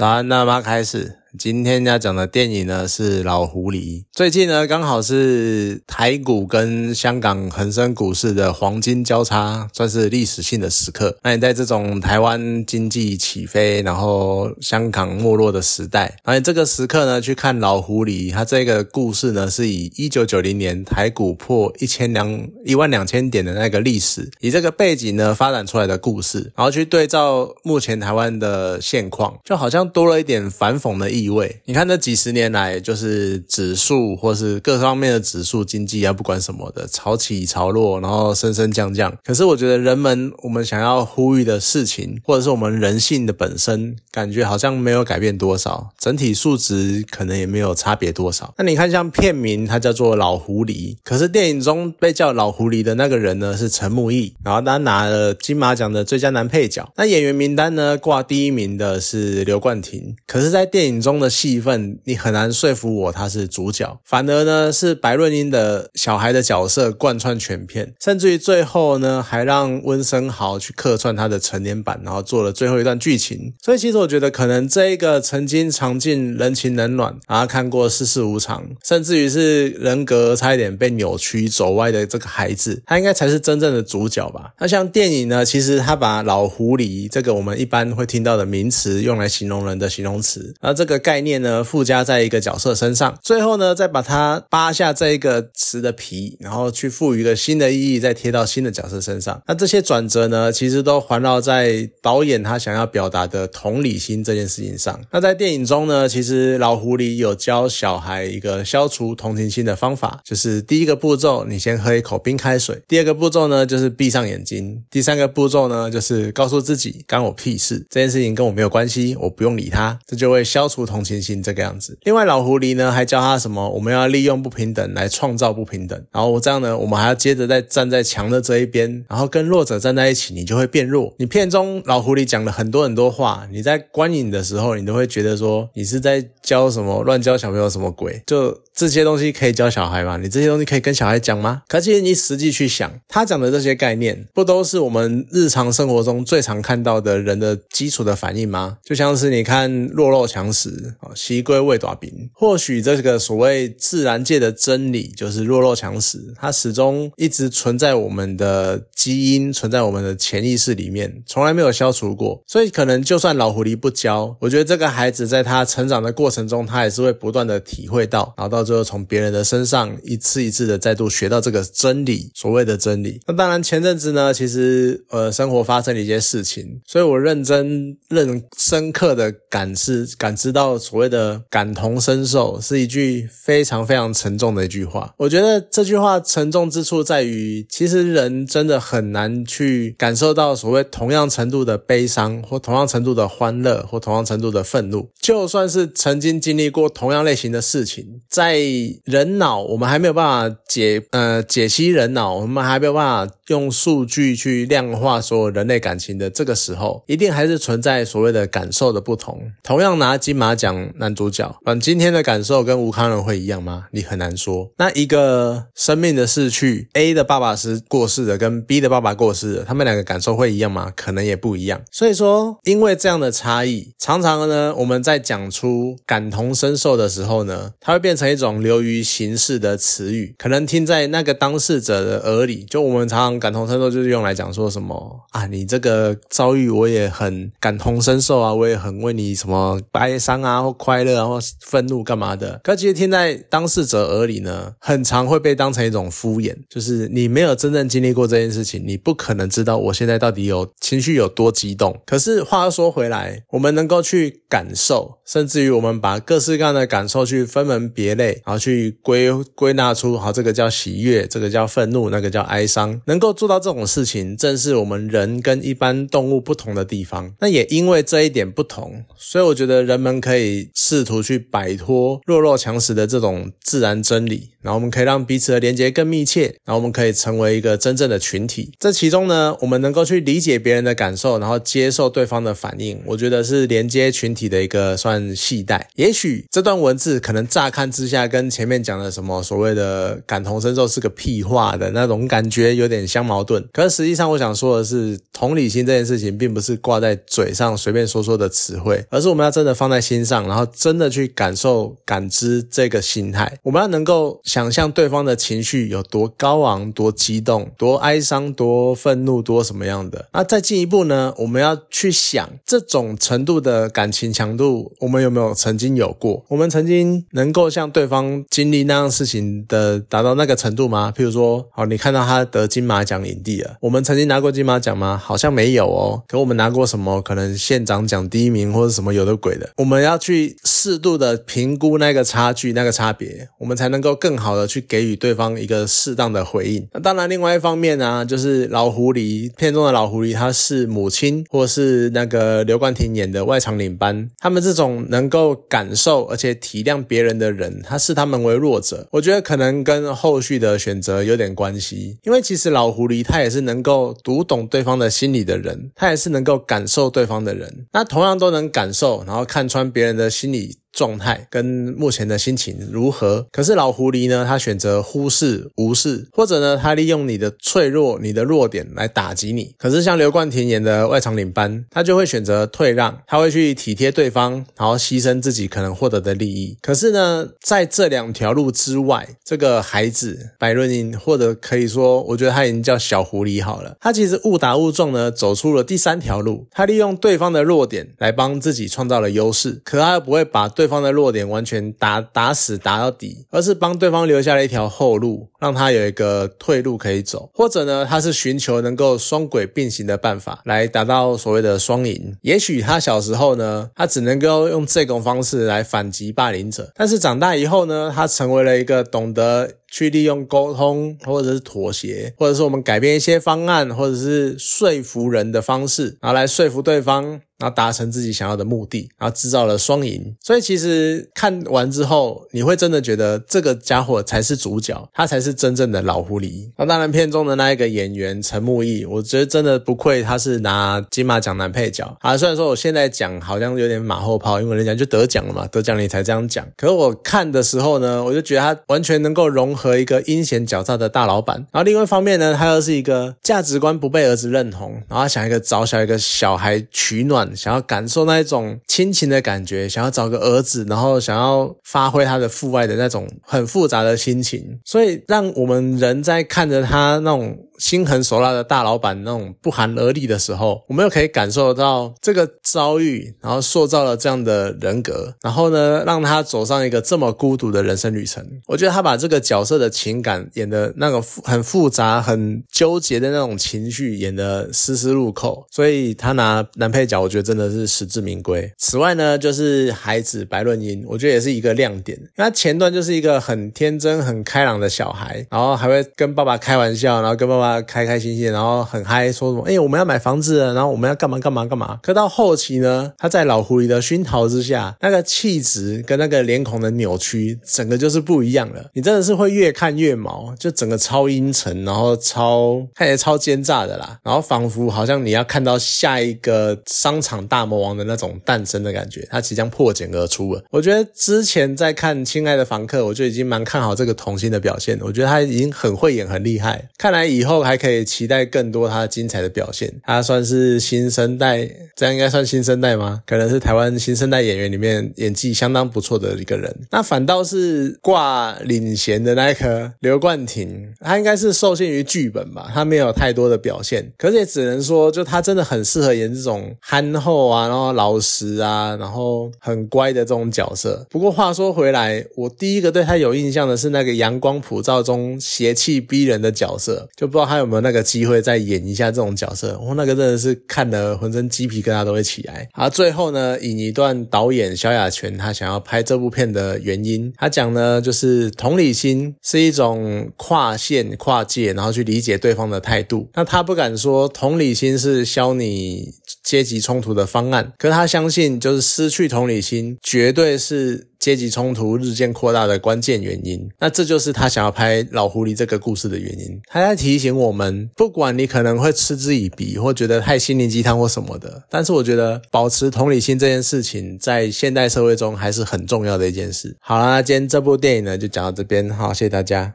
那我们开始。今天要讲的电影呢是《老狐狸》。最近呢刚好是台股跟香港恒生股市的黄金交叉，算是历史性的时刻。那你在这种台湾经济起飞，然后香港没落的时代，而且这个时刻呢去看《老狐狸》，它这个故事呢是以一九九零年台股破一千两一万两千点的那个历史，以这个背景呢发展出来的故事，然后去对照目前台湾的现况，就好像多了一点反讽的意。地位，你看这几十年来，就是指数或是各方面的指数经济啊，不管什么的，潮起潮落，然后升升降降。可是我觉得人们我们想要呼吁的事情，或者是我们人性的本身，感觉好像没有改变多少，整体数值可能也没有差别多少。那你看，像片名它叫做《老狐狸》，可是电影中被叫老狐狸的那个人呢是陈木易，然后他拿了金马奖的最佳男配角。那演员名单呢挂第一名的是刘冠廷，可是，在电影中。中的戏份，你很难说服我他是主角，反而呢是白润英的小孩的角色贯穿全片，甚至于最后呢还让温升豪去客串他的成年版，然后做了最后一段剧情。所以其实我觉得，可能这一个曾经尝尽人情冷暖，然后看过世事无常，甚至于是人格差一点被扭曲走歪的这个孩子，他应该才是真正的主角吧？那像电影呢，其实他把老狐狸这个我们一般会听到的名词用来形容人的形容词，而这个。概念呢附加在一个角色身上，最后呢再把它扒下这一个词的皮，然后去赋予一个新的意义，再贴到新的角色身上。那这些转折呢，其实都环绕在导演他想要表达的同理心这件事情上。那在电影中呢，其实老狐狸有教小孩一个消除同情心的方法，就是第一个步骤，你先喝一口冰开水；第二个步骤呢，就是闭上眼睛；第三个步骤呢，就是告诉自己干我屁事，这件事情跟我没有关系，我不用理他，这就会消除。同情心这个样子。另外，老狐狸呢还教他什么？我们要利用不平等来创造不平等。然后我这样呢，我们还要接着再站在强的这一边，然后跟弱者站在一起，你就会变弱。你片中老狐狸讲了很多很多话，你在观影的时候，你都会觉得说你是在教什么乱教小朋友什么鬼？就这些东西可以教小孩吗？你这些东西可以跟小孩讲吗？可其实你实际去想，他讲的这些概念，不都是我们日常生活中最常看到的人的基础的反应吗？就像是你看弱肉强食。啊，习归未短兵。或许这个所谓自然界的真理，就是弱肉强食，它始终一直存在我们的基因，存在我们的潜意识里面，从来没有消除过。所以，可能就算老狐狸不教，我觉得这个孩子在他成长的过程中，他也是会不断的体会到，然后到最后从别人的身上一次一次的再度学到这个真理，所谓的真理。那当然，前阵子呢，其实呃，生活发生了一些事情，所以我认真、认深刻的感知、感知到。所谓的感同身受是一句非常非常沉重的一句话。我觉得这句话沉重之处在于，其实人真的很难去感受到所谓同样程度的悲伤，或同样程度的欢乐，或同样程度的愤怒。就算是曾经经历过同样类型的事情，在人脑我们还没有办法解呃解析人脑，我们还没有办法用数据去量化所有人类感情的这个时候，一定还是存在所谓的感受的不同。同样拿金马。讲男主角，嗯，今天的感受跟吴康仁会一样吗？你很难说。那一个生命的逝去，A 的爸爸是过世的，跟 B 的爸爸过世的，他们两个感受会一样吗？可能也不一样。所以说，因为这样的差异，常常呢，我们在讲出感同身受的时候呢，它会变成一种流于形式的词语，可能听在那个当事者的耳里，就我们常常感同身受，就是用来讲说什么啊，你这个遭遇我也很感同身受啊，我也很为你什么哀伤啊。啊，或快乐啊，或愤怒干嘛的？可其实听在当事者耳里呢，很常会被当成一种敷衍，就是你没有真正经历过这件事情，你不可能知道我现在到底有情绪有多激动。可是话又说回来，我们能够去感受，甚至于我们把各式各样的感受去分门别类，然后去归归纳出，好，这个叫喜悦，这个叫愤怒，那个叫哀伤，能够做到这种事情，正是我们人跟一般动物不同的地方。那也因为这一点不同，所以我觉得人们可可以。试图去摆脱弱肉强食的这种自然真理。然后我们可以让彼此的连接更密切，然后我们可以成为一个真正的群体。这其中呢，我们能够去理解别人的感受，然后接受对方的反应，我觉得是连接群体的一个算系带。也许这段文字可能乍看之下跟前面讲的什么所谓的感同身受是个屁话的那种感觉有点相矛盾，可是实际上我想说的是，同理心这件事情并不是挂在嘴上随便说说的词汇，而是我们要真的放在心上，然后真的去感受、感知这个心态。我们要能够想象对方的情绪有多高昂、多激动、多哀伤、多愤怒、多什么样的。那再进一步呢，我们要去想这种程度的感情强度，我们有没有曾经有过？我们曾经能够像对方经历那样事情的达到那个程度吗？譬如说，好，你看到他得金马奖影帝了，我们曾经拿过金马奖吗？好像没有哦。可我们拿过什么？可能县长奖第一名或者什么有的鬼的。我们要去适度的评估那个差距、那个差别，我们才能够更好的去给予对方一个适当的回应。那当然，另外一方面呢，就是老狐狸片中的老狐狸，他是母亲，或是那个刘冠廷演的外场领班，他们这种能够感受而且体谅别人的人，他视他们为弱者。我觉得可能跟后续的选择有点关系，因为其实老狐狸他也是能够读懂对方的心理的人，他也是能够感受对方的人。那同样都能感受，然后看穿别人的心理。状态跟目前的心情如何？可是老狐狸呢？他选择忽视、无视，或者呢，他利用你的脆弱、你的弱点来打击你。可是像刘冠廷演的外场领班，他就会选择退让，他会去体贴对方，然后牺牲自己可能获得的利益。可是呢，在这两条路之外，这个孩子白润英，或者可以说，我觉得他已经叫小狐狸好了。他其实误打误撞呢，走出了第三条路。他利用对方的弱点来帮自己创造了优势，可他又不会把。对方的弱点完全打打死打到底，而是帮对方留下了一条后路，让他有一个退路可以走，或者呢，他是寻求能够双轨并行的办法，来达到所谓的双赢。也许他小时候呢，他只能够用这种方式来反击霸凌者，但是长大以后呢，他成为了一个懂得。去利用沟通，或者是妥协，或者是我们改变一些方案，或者是说服人的方式，然后来说服对方，然后达成自己想要的目的，然后制造了双赢。所以其实看完之后，你会真的觉得这个家伙才是主角，他才是真正的老狐狸。那当然，片中的那一个演员陈木易，我觉得真的不愧他是拿金马奖男配角啊。虽然说我现在讲好像有点马后炮，因为人家就得奖了嘛，得奖你才这样讲。可是我看的时候呢，我就觉得他完全能够融。和一个阴险狡诈的大老板，然后另外一方面呢，他又是一个价值观不被儿子认同，然后想一个找小一个小孩取暖，想要感受那一种亲情的感觉，想要找个儿子，然后想要发挥他的父爱的那种很复杂的心情，所以让我们人在看着他那种。心狠手辣的大老板那种不寒而栗的时候，我们又可以感受到这个遭遇，然后塑造了这样的人格，然后呢，让他走上一个这么孤独的人生旅程。我觉得他把这个角色的情感演的那个很复杂、很纠结的那种情绪演的丝丝入扣，所以他拿男配角，我觉得真的是实至名归。此外呢，就是孩子白润英，我觉得也是一个亮点。他前段就是一个很天真、很开朗的小孩，然后还会跟爸爸开玩笑，然后跟爸爸。开开心心，然后很嗨，说什么？哎，我们要买房子，然后我们要干嘛干嘛干嘛？可到后期呢，他在老狐狸的熏陶之下，那个气质跟那个脸孔的扭曲，整个就是不一样了。你真的是会越看越毛，就整个超阴沉，然后超看起来超奸诈的啦，然后仿佛好像你要看到下一个商场大魔王的那种诞生的感觉，他即将破茧而出了。我觉得之前在看《亲爱的房客》，我就已经蛮看好这个童星的表现，我觉得他已经很会演，很厉害。看来以后。还可以期待更多他精彩的表现。他算是新生代，这样应该算新生代吗？可能是台湾新生代演员里面演技相当不错的一个人。那反倒是挂领衔的那个刘冠廷，他应该是受限于剧本吧，他没有太多的表现。可是也只能说，就他真的很适合演这种憨厚啊，然后老实啊，然后很乖的这种角色。不过话说回来，我第一个对他有印象的是那个阳光普照中邪气逼人的角色，就不知道。他有没有那个机会再演一下这种角色？我那个真的是看得浑身鸡皮疙瘩都会起来。好，最后呢，引一段导演萧亚全他想要拍这部片的原因。他讲呢，就是同理心是一种跨线跨界，然后去理解对方的态度。那他不敢说同理心是消你阶级冲突的方案，可是他相信，就是失去同理心，绝对是。阶级冲突日渐扩大的关键原因。那这就是他想要拍老狐狸这个故事的原因。他在提醒我们，不管你可能会嗤之以鼻，或觉得太心灵鸡汤或什么的，但是我觉得保持同理心这件事情，在现代社会中还是很重要的一件事。好啦，今天这部电影呢，就讲到这边，好，谢谢大家。